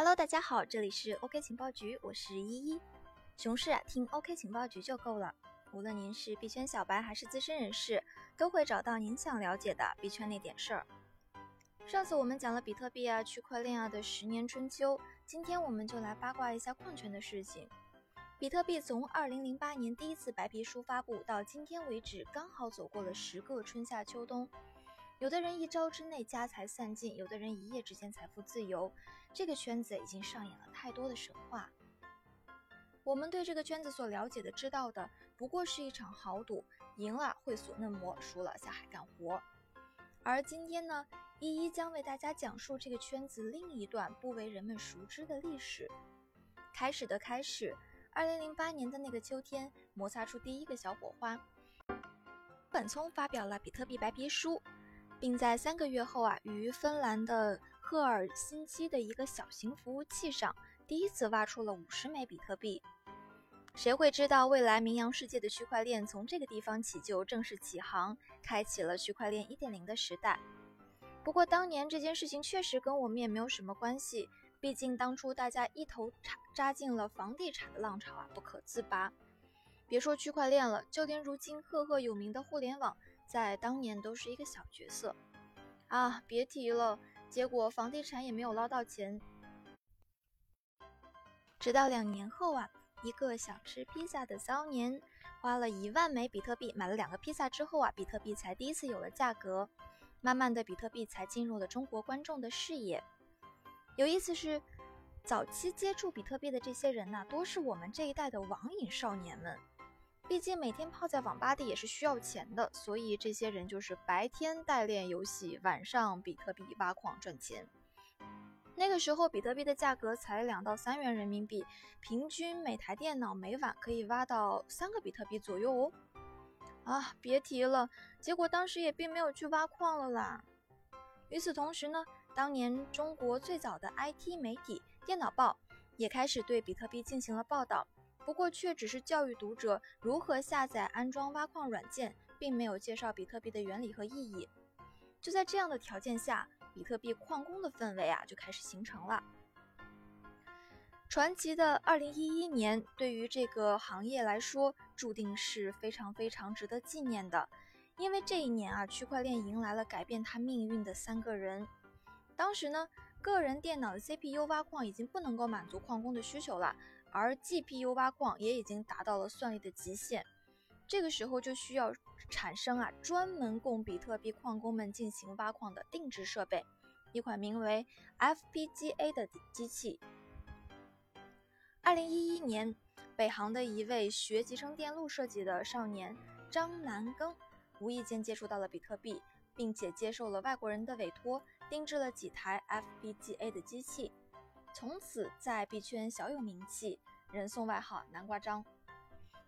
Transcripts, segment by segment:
Hello，大家好，这里是 OK 情报局，我是依依。熊市啊，听 OK 情报局就够了。无论您是币圈小白还是资深人士，都会找到您想了解的币圈那点事儿。上次我们讲了比特币啊、区块链啊的十年春秋，今天我们就来八卦一下矿圈的事情。比特币从2008年第一次白皮书发布到今天为止，刚好走过了十个春夏秋冬。有的人一朝之内家财散尽，有的人一夜之间财富自由。这个圈子已经上演了太多的神话。我们对这个圈子所了解的、知道的，不过是一场豪赌，赢了会所嫩模，输了下海干活。而今天呢，一一将为大家讲述这个圈子另一段不为人们熟知的历史。开始的开始，二零零八年的那个秋天，摩擦出第一个小火花。本聪发表了比特币白皮书。并在三个月后啊，于芬兰的赫尔辛基的一个小型服务器上，第一次挖出了五十枚比特币。谁会知道，未来名扬世界的区块链从这个地方起就正式起航，开启了区块链一点零的时代。不过，当年这件事情确实跟我们也没有什么关系，毕竟当初大家一头扎扎进了房地产的浪潮啊，不可自拔。别说区块链了，就连如今赫赫有名的互联网。在当年都是一个小角色啊，别提了。结果房地产也没有捞到钱，直到两年后啊，一个想吃披萨的骚年花了一万枚比特币买了两个披萨之后啊，比特币才第一次有了价格。慢慢的，比特币才进入了中国观众的视野。有意思是，早期接触比特币的这些人呢，多是我们这一代的网瘾少年们。毕竟每天泡在网吧里也是需要钱的，所以这些人就是白天代练游戏，晚上比特币挖矿赚钱。那个时候比特币的价格才两到三元人民币，平均每台电脑每晚可以挖到三个比特币左右哦。啊，别提了，结果当时也并没有去挖矿了啦。与此同时呢，当年中国最早的 IT 媒体《电脑报》也开始对比特币进行了报道。不过却只是教育读者如何下载、安装挖矿软件，并没有介绍比特币的原理和意义。就在这样的条件下，比特币矿工的氛围啊就开始形成了。传奇的2011年对于这个行业来说，注定是非常非常值得纪念的，因为这一年啊，区块链迎来了改变它命运的三个人。当时呢，个人电脑的 CPU 挖矿已经不能够满足矿工的需求了。而 GPU 挖矿也已经达到了算力的极限，这个时候就需要产生啊专门供比特币矿工们进行挖矿的定制设备，一款名为 FPGA 的机器。二零一一年，北航的一位学集成电路设计的少年张南庚，无意间接触到了比特币，并且接受了外国人的委托，定制了几台 FPGA 的机器。从此在币圈小有名气，人送外号“南瓜张”。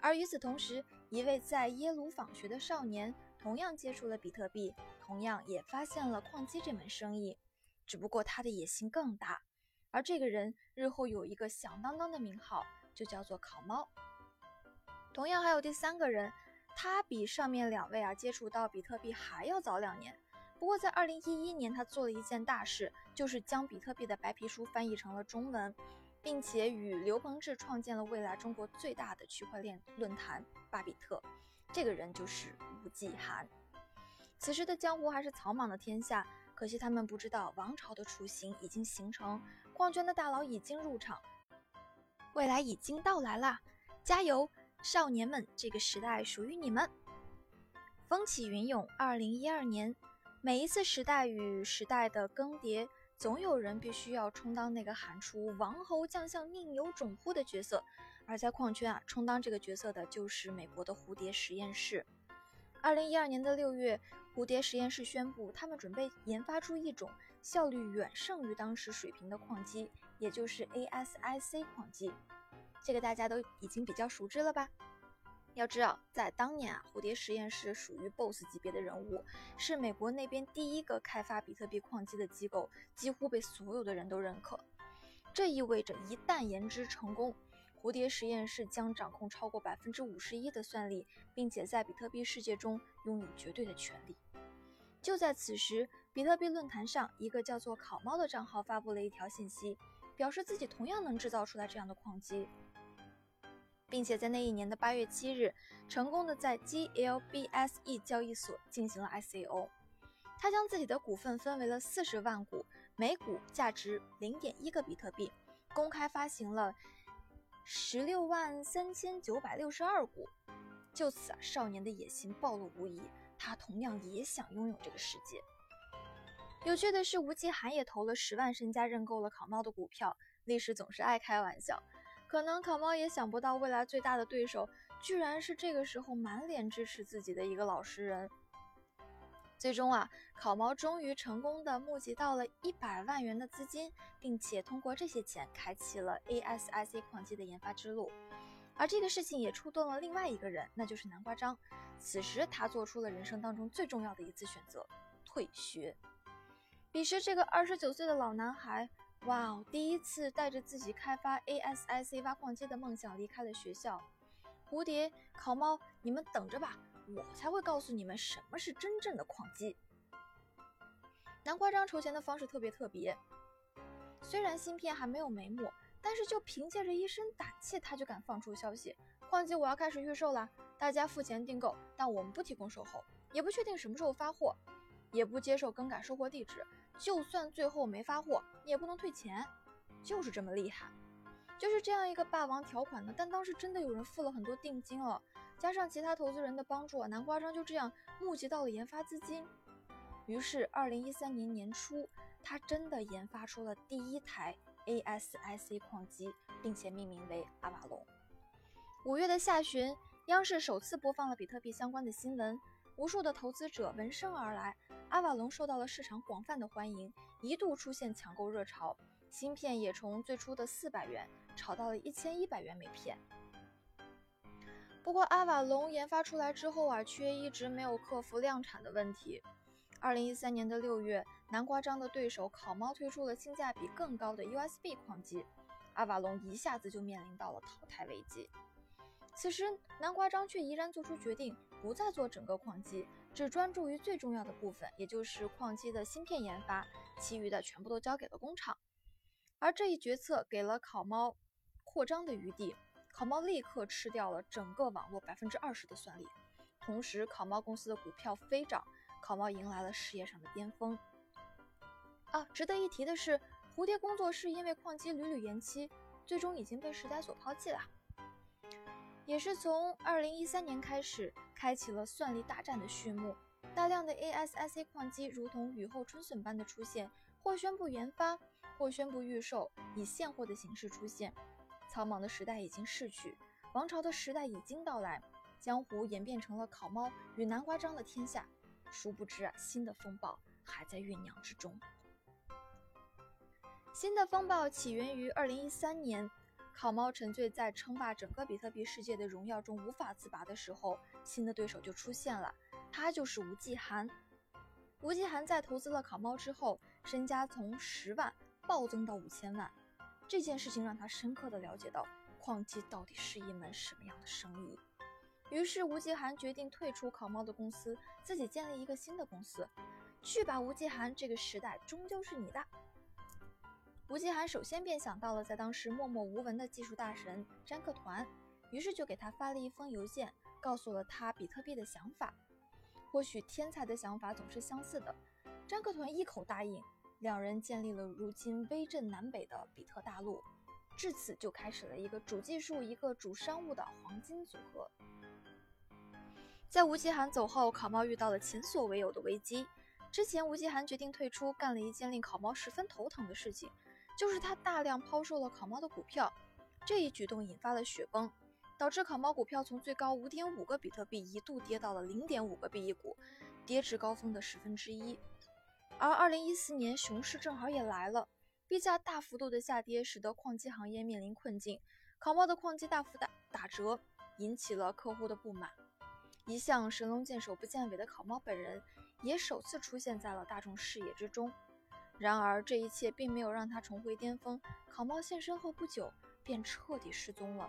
而与此同时，一位在耶鲁访学的少年同样接触了比特币，同样也发现了矿机这门生意，只不过他的野心更大。而这个人日后有一个响当当的名号，就叫做“烤猫”。同样还有第三个人，他比上面两位啊接触到比特币还要早两年。不过，在二零一一年，他做了一件大事，就是将比特币的白皮书翻译成了中文，并且与刘鹏志创建了未来中国最大的区块链论坛巴比特。这个人就是吴继寒。此时的江湖还是草莽的天下，可惜他们不知道王朝的雏形已经形成，矿圈的大佬已经入场，未来已经到来啦！加油，少年们，这个时代属于你们！风起云涌，二零一二年。每一次时代与时代的更迭，总有人必须要充当那个喊出“王侯将相宁有种乎”的角色。而在矿圈啊，充当这个角色的就是美国的蝴蝶实验室。二零一二年的六月，蝴蝶实验室宣布，他们准备研发出一种效率远胜于当时水平的矿机，也就是 ASIC 矿机。这个大家都已经比较熟知了吧？要知道，在当年啊，蝴蝶实验室属于 BOSS 级别的人物，是美国那边第一个开发比特币矿机的机构，几乎被所有的人都认可。这意味着，一旦研制成功，蝴蝶实验室将掌控超过百分之五十一的算力，并且在比特币世界中拥有绝对的权利。就在此时，比特币论坛上，一个叫做“烤猫”的账号发布了一条信息，表示自己同样能制造出来这样的矿机，并且在那一年的八月七日，成功的在 GLBSE 交易所进行了 ICO。他将自己的股份分为了四十万股，每股价值零点一个比特币，公开发行了十六万三千九百六十二股。就此啊，少年的野心暴露无遗，他同样也想拥有这个世界。有趣的是，吴奇涵也投了十万身家认购了考猫的股票。历史总是爱开玩笑，可能烤猫也想不到，未来最大的对手居然是这个时候满脸支持自己的一个老实人。最终啊，考猫终于成功的募集到了一百万元的资金，并且通过这些钱开启了 ASIC 矿机的研发之路。而这个事情也触动了另外一个人，那就是南瓜章。此时他做出了人生当中最重要的一次选择——退学。彼时这个二十九岁的老男孩，哇哦，第一次带着自己开发 ASIC 挖矿机的梦想离开了学校。蝴蝶、烤猫，你们等着吧！我才会告诉你们什么是真正的矿机。南瓜章筹钱的方式特别特别，虽然芯片还没有眉目，但是就凭借着一身胆气，他就敢放出消息：矿机我要开始预售了，大家付钱订购，但我们不提供售后，也不确定什么时候发货，也不接受更改收货地址，就算最后没发货，你也不能退钱，就是这么厉害。就是这样一个霸王条款呢，但当时真的有人付了很多定金了。加上其他投资人的帮助啊，南瓜章就这样募集到了研发资金。于是，二零一三年年初，他真的研发出了第一台 ASIC 矿机，并且命名为阿瓦隆。五月的下旬，央视首次播放了比特币相关的新闻，无数的投资者闻声而来，阿瓦隆受到了市场广泛的欢迎，一度出现抢购热潮，芯片也从最初的四百元炒到了一千一百元每片。不过，阿瓦隆研发出来之后啊，却一直没有克服量产的问题。二零一三年的六月，南瓜章的对手烤猫推出了性价比更高的 USB 矿机，阿瓦隆一下子就面临到了淘汰危机。此时，南瓜章却毅然做出决定，不再做整个矿机，只专注于最重要的部分，也就是矿机的芯片研发，其余的全部都交给了工厂。而这一决策给了考猫扩张的余地。考猫立刻吃掉了整个网络百分之二十的算力，同时考猫公司的股票飞涨，考猫迎来了事业上的巅峰。啊，值得一提的是，蝴蝶工作室因为矿机屡屡延期，最终已经被时代所抛弃了。也是从二零一三年开始，开启了算力大战的序幕，大量的 ASIC 矿机如同雨后春笋般的出现，或宣布研发，或宣布预售，以现货的形式出现。苍茫的时代已经逝去，王朝的时代已经到来，江湖演变成了烤猫与南瓜章的天下。殊不知啊，新的风暴还在酝酿之中。新的风暴起源于二零一三年，烤猫沉醉在称霸整个比特币世界的荣耀中无法自拔的时候，新的对手就出现了，他就是吴继寒。吴继寒在投资了烤猫之后，身家从十万暴增到五千万。这件事情让他深刻的了解到矿机到底是一门什么样的生意。于是吴继寒决定退出考猫的公司，自己建立一个新的公司。去吧，吴继寒，这个时代终究是你的。吴继寒首先便想到了在当时默默无闻的技术大神詹克团，于是就给他发了一封邮件，告诉了他比特币的想法。或许天才的想法总是相似的，詹克团一口答应。两人建立了如今威震南北的比特大陆，至此就开始了一个主技术、一个主商务的黄金组合。在吴奇涵走后，考猫遇到了前所未有的危机。之前，吴奇涵决定退出，干了一件令考猫十分头疼的事情，就是他大量抛售了考猫的股票。这一举动引发了雪崩，导致考猫股票从最高五点五个比特币一度跌到了零点五个币一股，跌至高峰的十分之一。而二零一四年熊市正好也来了，币价大幅度的下跌，使得矿机行业面临困境。考猫的矿机大幅打打折，引起了客户的不满。一向神龙见首不见尾的考猫本人，也首次出现在了大众视野之中。然而这一切并没有让他重回巅峰。考猫现身后不久，便彻底失踪了。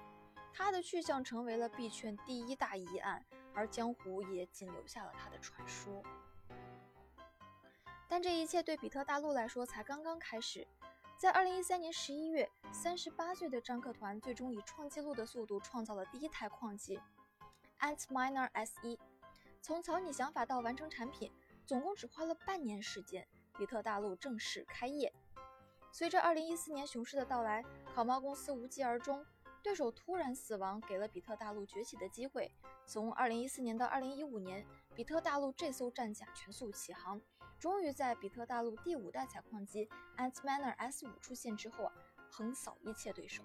他的去向成为了币圈第一大疑案，而江湖也仅留下了他的传说。但这一切对比特大陆来说才刚刚开始。在二零一三年十一月，三十八岁的张克团最终以创纪录的速度创造了第一台矿机 Antminer S1。从草拟想法到完成产品，总共只花了半年时间，比特大陆正式开业。随着二零一四年熊市的到来，烤猫公司无疾而终，对手突然死亡，给了比特大陆崛起的机会。从二零一四年到二零一五年，比特大陆这艘战甲全速起航。终于在比特大陆第五代采矿机 Antminer S5 出现之后啊，横扫一切对手。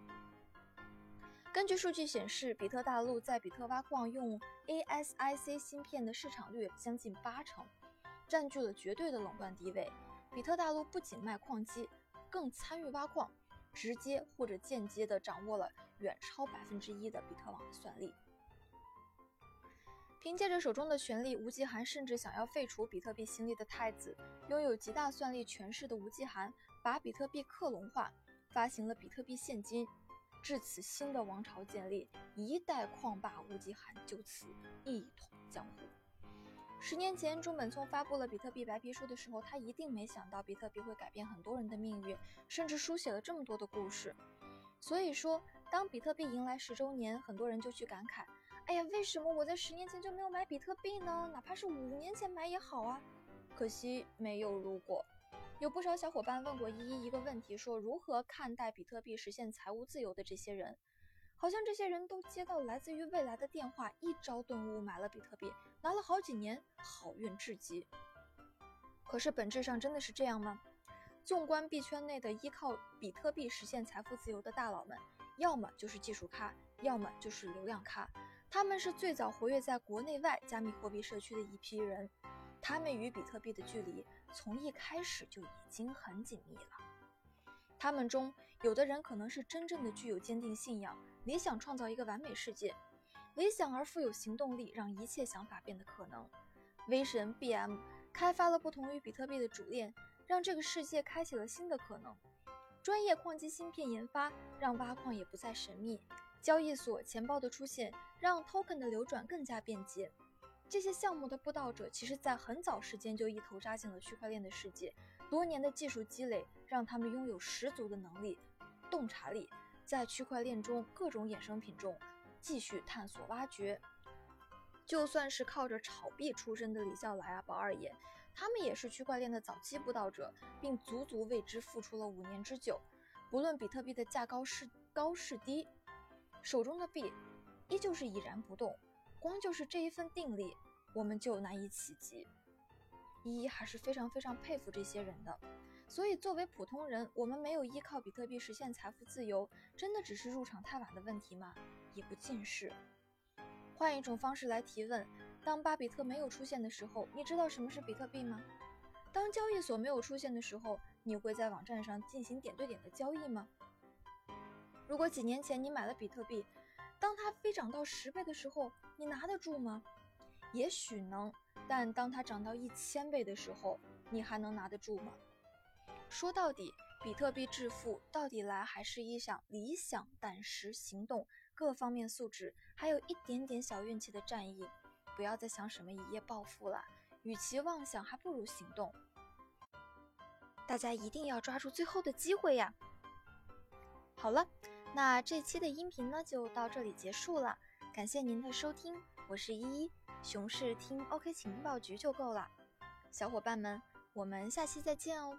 根据数据显示，比特大陆在比特挖矿用 ASIC 芯片的市场率将近八成，占据了绝对的垄断地位。比特大陆不仅卖矿机，更参与挖矿，直接或者间接地掌握了远超百分之一的比特网的算力。凭借着手中的权力，吴继寒甚至想要废除比特币心力的太子。拥有极大算力权势的吴继寒，把比特币克隆化，发行了比特币现金，至此新的王朝建立，一代矿霸吴继寒就此一统江湖。十年前，中本聪发布了比特币白皮书的时候，他一定没想到比特币会改变很多人的命运，甚至书写了这么多的故事。所以说，当比特币迎来十周年，很多人就去感慨。哎呀，为什么我在十年前就没有买比特币呢？哪怕是五年前买也好啊。可惜没有如果。有不少小伙伴问过依依一个问题，说如何看待比特币实现财务自由的这些人？好像这些人都接到来自于未来的电话，一朝顿悟买了比特币，拿了好几年，好运至极。可是本质上真的是这样吗？纵观币圈内的依靠比特币实现财富自由的大佬们，要么就是技术咖，要么就是流量咖。他们是最早活跃在国内外加密货币社区的一批人，他们与比特币的距离从一开始就已经很紧密了。他们中有的人可能是真正的具有坚定信仰，理想创造一个完美世界，理想而富有行动力，让一切想法变得可能。威神 BM 开发了不同于比特币的主链，让这个世界开启了新的可能。专业矿机芯片研发让挖矿也不再神秘。交易所钱包的出现，让 token 的流转更加便捷。这些项目的布道者，其实在很早时间就一头扎进了区块链的世界。多年的技术积累，让他们拥有十足的能力、洞察力，在区块链中各种衍生品中继续探索挖掘。就算是靠着炒币出身的李笑来啊、宝二爷，他们也是区块链的早期布道者，并足足为之付出了五年之久。不论比特币的价高是高是低。手中的币依旧是已然不动，光就是这一份定力，我们就难以企及。依依还是非常非常佩服这些人的。所以，作为普通人，我们没有依靠比特币实现财富自由，真的只是入场太晚的问题吗？也不尽是。换一种方式来提问：当巴比特没有出现的时候，你知道什么是比特币吗？当交易所没有出现的时候，你会在网站上进行点对点的交易吗？如果几年前你买了比特币，当它飞涨到十倍的时候，你拿得住吗？也许能，但当它涨到一千倍的时候，你还能拿得住吗？说到底，比特币致富到底来还是一场理想、胆识、行动各方面素质，还有一点点小运气的战役。不要再想什么一夜暴富了，与其妄想，还不如行动。大家一定要抓住最后的机会呀！好了。那这期的音频呢，就到这里结束了。感谢您的收听，我是依依，熊市听 OK 情报局就够了。小伙伴们，我们下期再见哦。